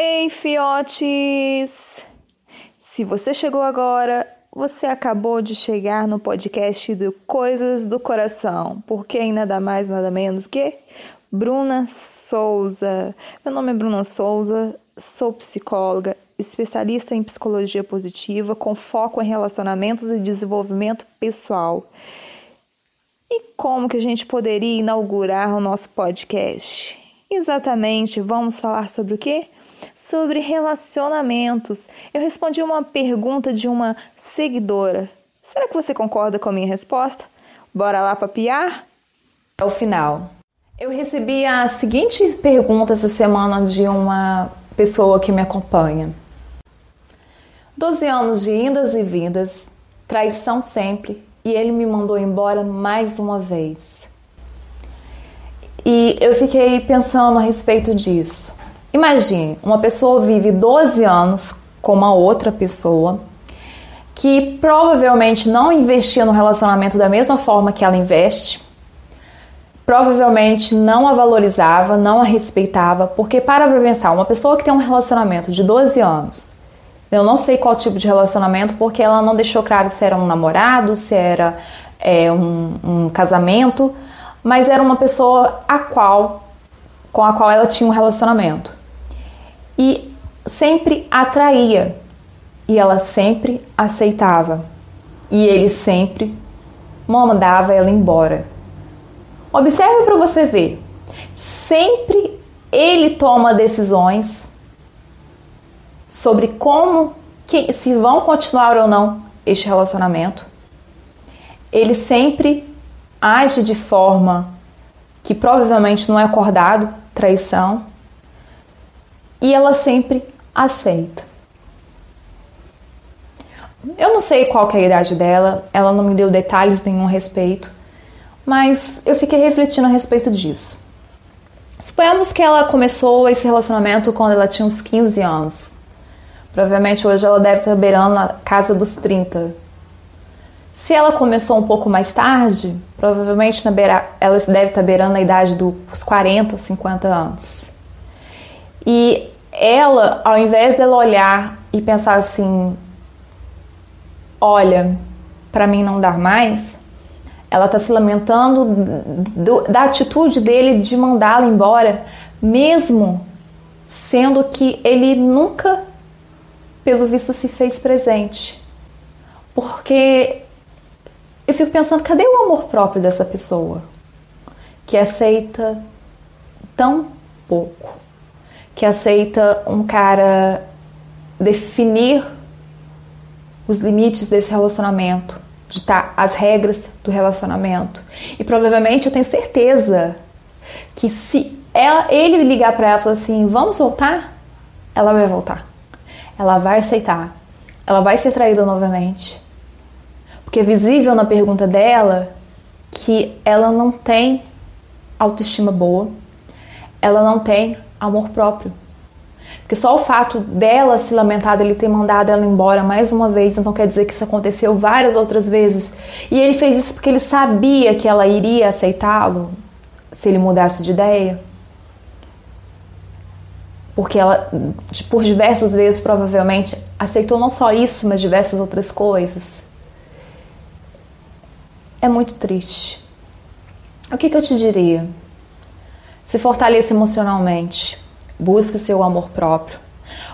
Ei, fiotes! Se você chegou agora, você acabou de chegar no podcast do Coisas do Coração, porque em nada mais, nada menos que Bruna Souza. Meu nome é Bruna Souza, sou psicóloga, especialista em psicologia positiva, com foco em relacionamentos e desenvolvimento pessoal. E como que a gente poderia inaugurar o nosso podcast? Exatamente, vamos falar sobre o quê? Sobre relacionamentos. Eu respondi uma pergunta de uma seguidora. Será que você concorda com a minha resposta? Bora lá papiar? Ao final. Eu recebi a seguinte pergunta essa semana de uma pessoa que me acompanha. 12 anos de indas e vindas, traição sempre, e ele me mandou embora mais uma vez. E eu fiquei pensando a respeito disso. Imagine, uma pessoa vive 12 anos com uma outra pessoa que provavelmente não investia no relacionamento da mesma forma que ela investe, provavelmente não a valorizava, não a respeitava, porque para pensar, uma pessoa que tem um relacionamento de 12 anos, eu não sei qual tipo de relacionamento, porque ela não deixou claro se era um namorado, se era é, um, um casamento, mas era uma pessoa a qual, com a qual ela tinha um relacionamento. E sempre atraía, e ela sempre aceitava, e ele sempre mandava ela embora. Observe para você ver. Sempre ele toma decisões sobre como que se vão continuar ou não este relacionamento. Ele sempre age de forma que provavelmente não é acordado, traição, e ela sempre aceita. Eu não sei qual é a idade dela, ela não me deu detalhes nenhum a respeito, mas eu fiquei refletindo a respeito disso. Suponhamos que ela começou esse relacionamento quando ela tinha uns 15 anos. Provavelmente hoje ela deve estar beirando na casa dos 30. Se ela começou um pouco mais tarde, provavelmente na beira, ela deve estar beirando a idade dos 40, 50 anos. E ela, ao invés dela olhar e pensar assim: olha, para mim não dar mais, ela está se lamentando do, da atitude dele de mandá-la embora, mesmo sendo que ele nunca, pelo visto, se fez presente. Porque eu fico pensando, cadê o amor próprio dessa pessoa que aceita tão pouco, que aceita um cara definir os limites desse relacionamento, ditar as regras do relacionamento. E provavelmente eu tenho certeza que se ela, ele ligar para ela e falar assim, vamos voltar, ela vai voltar. Ela vai aceitar. Ela vai ser traída novamente. Porque é visível na pergunta dela que ela não tem autoestima boa, ela não tem amor próprio. Porque só o fato dela se lamentar dele ter mandado ela embora mais uma vez, então quer dizer que isso aconteceu várias outras vezes. E ele fez isso porque ele sabia que ela iria aceitá-lo se ele mudasse de ideia. Porque ela, por diversas vezes, provavelmente, aceitou não só isso, mas diversas outras coisas. É muito triste. O que, que eu te diria? Se fortaleça emocionalmente Busque seu amor próprio.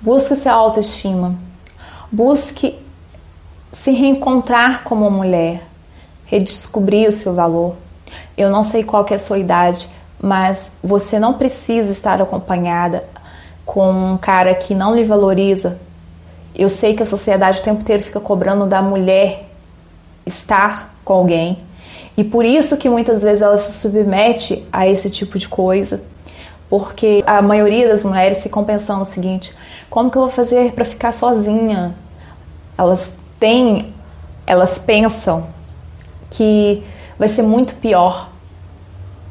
Busque sua autoestima. Busque se reencontrar como mulher. Redescobrir o seu valor. Eu não sei qual é a sua idade, mas você não precisa estar acompanhada com um cara que não lhe valoriza. Eu sei que a sociedade o tempo inteiro fica cobrando da mulher estar com alguém. E por isso que muitas vezes ela se submete a esse tipo de coisa porque a maioria das mulheres ficam pensando o seguinte: como que eu vou fazer para ficar sozinha? Elas têm, elas pensam que vai ser muito pior,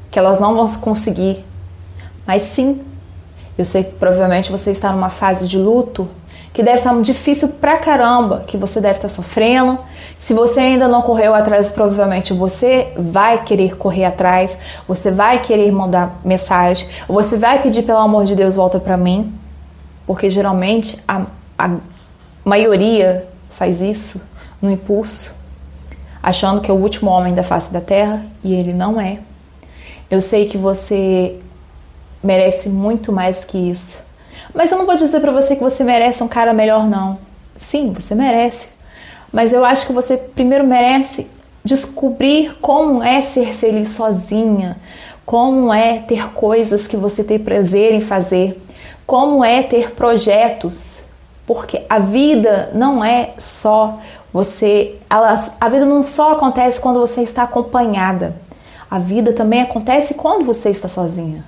que elas não vão conseguir. Mas sim, eu sei que provavelmente você está numa fase de luto que deve estar difícil pra caramba, que você deve estar sofrendo. Se você ainda não correu atrás, provavelmente você vai querer correr atrás, você vai querer mandar mensagem, você vai pedir pelo amor de Deus volta para mim. Porque geralmente a, a maioria faz isso no impulso, achando que é o último homem da face da terra e ele não é. Eu sei que você merece muito mais que isso. Mas eu não vou dizer para você que você merece um cara melhor não. Sim, você merece. Mas eu acho que você primeiro merece descobrir como é ser feliz sozinha, como é ter coisas que você tem prazer em fazer, como é ter projetos, porque a vida não é só você, ela, a vida não só acontece quando você está acompanhada. A vida também acontece quando você está sozinha.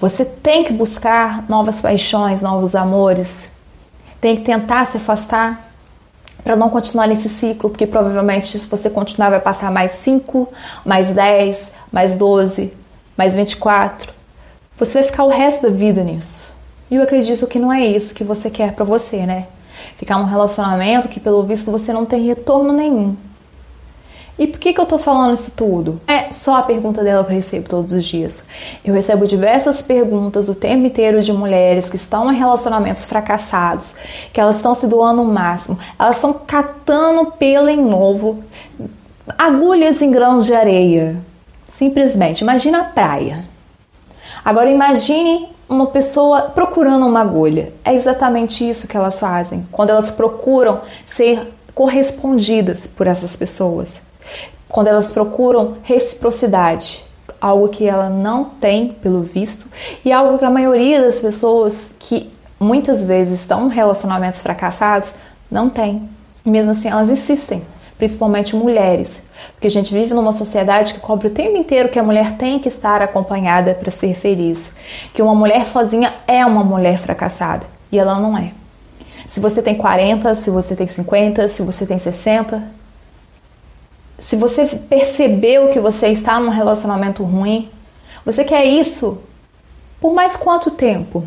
Você tem que buscar novas paixões, novos amores. Tem que tentar se afastar para não continuar nesse ciclo, porque provavelmente se você continuar vai passar mais 5, mais 10, mais 12, mais 24. Você vai ficar o resto da vida nisso. E eu acredito que não é isso que você quer para você, né? Ficar num relacionamento que pelo visto você não tem retorno nenhum. E por que, que eu tô falando isso tudo? É só a pergunta dela que eu recebo todos os dias. Eu recebo diversas perguntas o tempo inteiro de mulheres que estão em relacionamentos fracassados, que elas estão se doando o máximo, elas estão catando pelo em novo, agulhas em grãos de areia. Simplesmente, imagina a praia. Agora imagine uma pessoa procurando uma agulha. É exatamente isso que elas fazem quando elas procuram ser correspondidas por essas pessoas quando elas procuram reciprocidade, algo que ela não tem pelo visto e algo que a maioria das pessoas que muitas vezes estão em relacionamentos fracassados não tem. Mesmo assim elas insistem, principalmente mulheres, porque a gente vive numa sociedade que cobra o tempo inteiro que a mulher tem que estar acompanhada para ser feliz, que uma mulher sozinha é uma mulher fracassada e ela não é. Se você tem 40, se você tem 50, se você tem 60, se você percebeu que você está num relacionamento ruim, você quer isso por mais quanto tempo?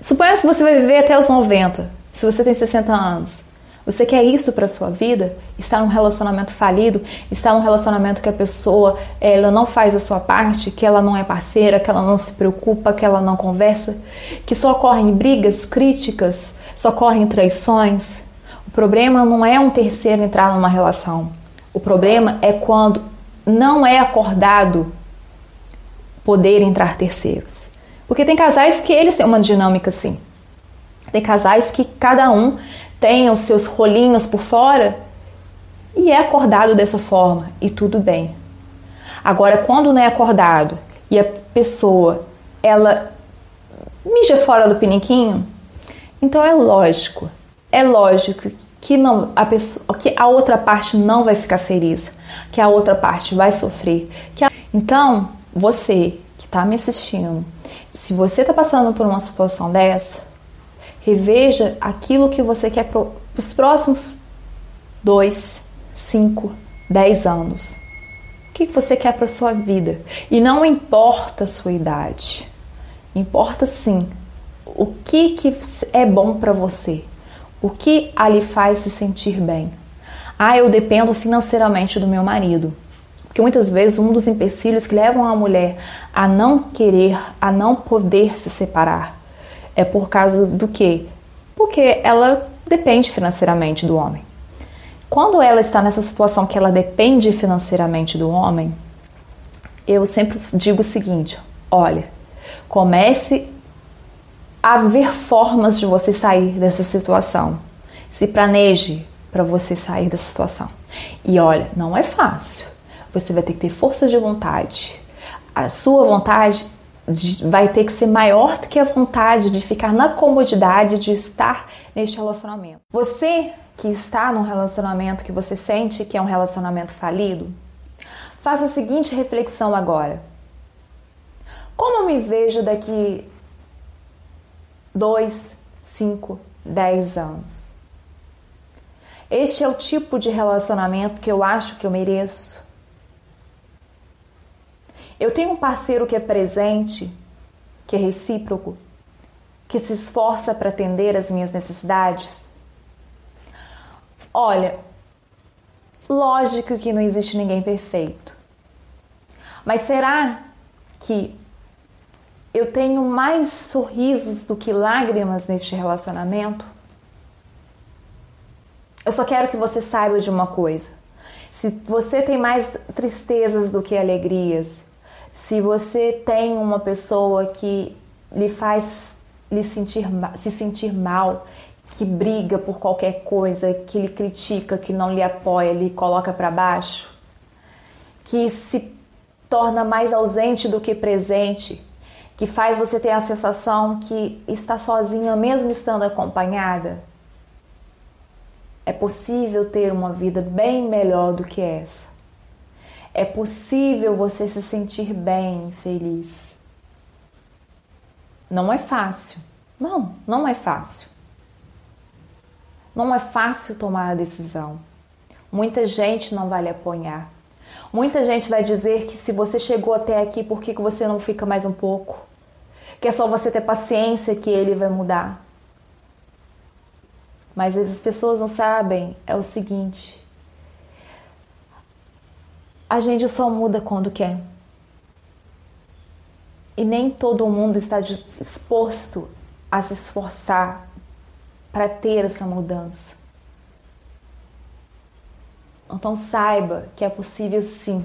Suponha que você vai viver até os 90, se você tem 60 anos. Você quer isso para sua vida? Estar num relacionamento falido? Estar num relacionamento que a pessoa ela não faz a sua parte, que ela não é parceira, que ela não se preocupa, que ela não conversa, que só ocorrem brigas, críticas, só ocorrem traições? O problema não é um terceiro entrar numa relação. O problema é quando não é acordado poder entrar terceiros. Porque tem casais que eles têm uma dinâmica assim. Tem casais que cada um tem os seus rolinhos por fora e é acordado dessa forma e tudo bem. Agora, quando não é acordado e a pessoa ela mija fora do piniquinho, então é lógico, é lógico que não a pessoa, que a outra parte não vai ficar feliz, que a outra parte vai sofrer. Que a... Então, você que está me assistindo, se você está passando por uma situação dessa, reveja aquilo que você quer para os próximos dois, cinco, dez anos. O que você quer para sua vida? E não importa a sua idade. Importa sim o que, que é bom para você. O que a lhe faz se sentir bem? Ah, eu dependo financeiramente do meu marido. Porque muitas vezes um dos empecilhos que levam a mulher a não querer, a não poder se separar, é por causa do quê? Porque ela depende financeiramente do homem. Quando ela está nessa situação que ela depende financeiramente do homem, eu sempre digo o seguinte: olha, comece haver formas de você sair dessa situação. Se planeje para você sair dessa situação. E olha, não é fácil. Você vai ter que ter força de vontade. A sua vontade vai ter que ser maior do que a vontade de ficar na comodidade de estar neste relacionamento. Você que está num relacionamento que você sente que é um relacionamento falido, faça a seguinte reflexão agora. Como eu me vejo daqui 2, 5, 10 anos. Este é o tipo de relacionamento que eu acho que eu mereço. Eu tenho um parceiro que é presente, que é recíproco, que se esforça para atender as minhas necessidades. Olha, lógico que não existe ninguém perfeito. Mas será que eu tenho mais sorrisos do que lágrimas neste relacionamento? Eu só quero que você saiba de uma coisa. Se você tem mais tristezas do que alegrias, se você tem uma pessoa que lhe faz lhe sentir, se sentir mal, que briga por qualquer coisa, que lhe critica, que não lhe apoia, lhe coloca para baixo, que se torna mais ausente do que presente, que faz você ter a sensação que está sozinha mesmo estando acompanhada, é possível ter uma vida bem melhor do que essa. É possível você se sentir bem, feliz. Não é fácil. Não, não é fácil. Não é fácil tomar a decisão. Muita gente não vai lhe apoiar. Muita gente vai dizer que se você chegou até aqui, por que você não fica mais um pouco? Que é só você ter paciência que ele vai mudar. Mas as pessoas não sabem é o seguinte: a gente só muda quando quer. E nem todo mundo está disposto a se esforçar para ter essa mudança. Então saiba que é possível sim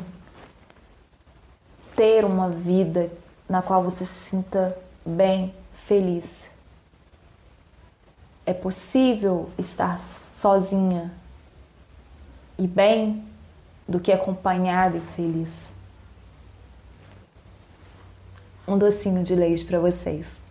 ter uma vida na qual você se sinta bem, feliz. É possível estar sozinha e bem do que acompanhada e feliz. Um docinho de leite para vocês.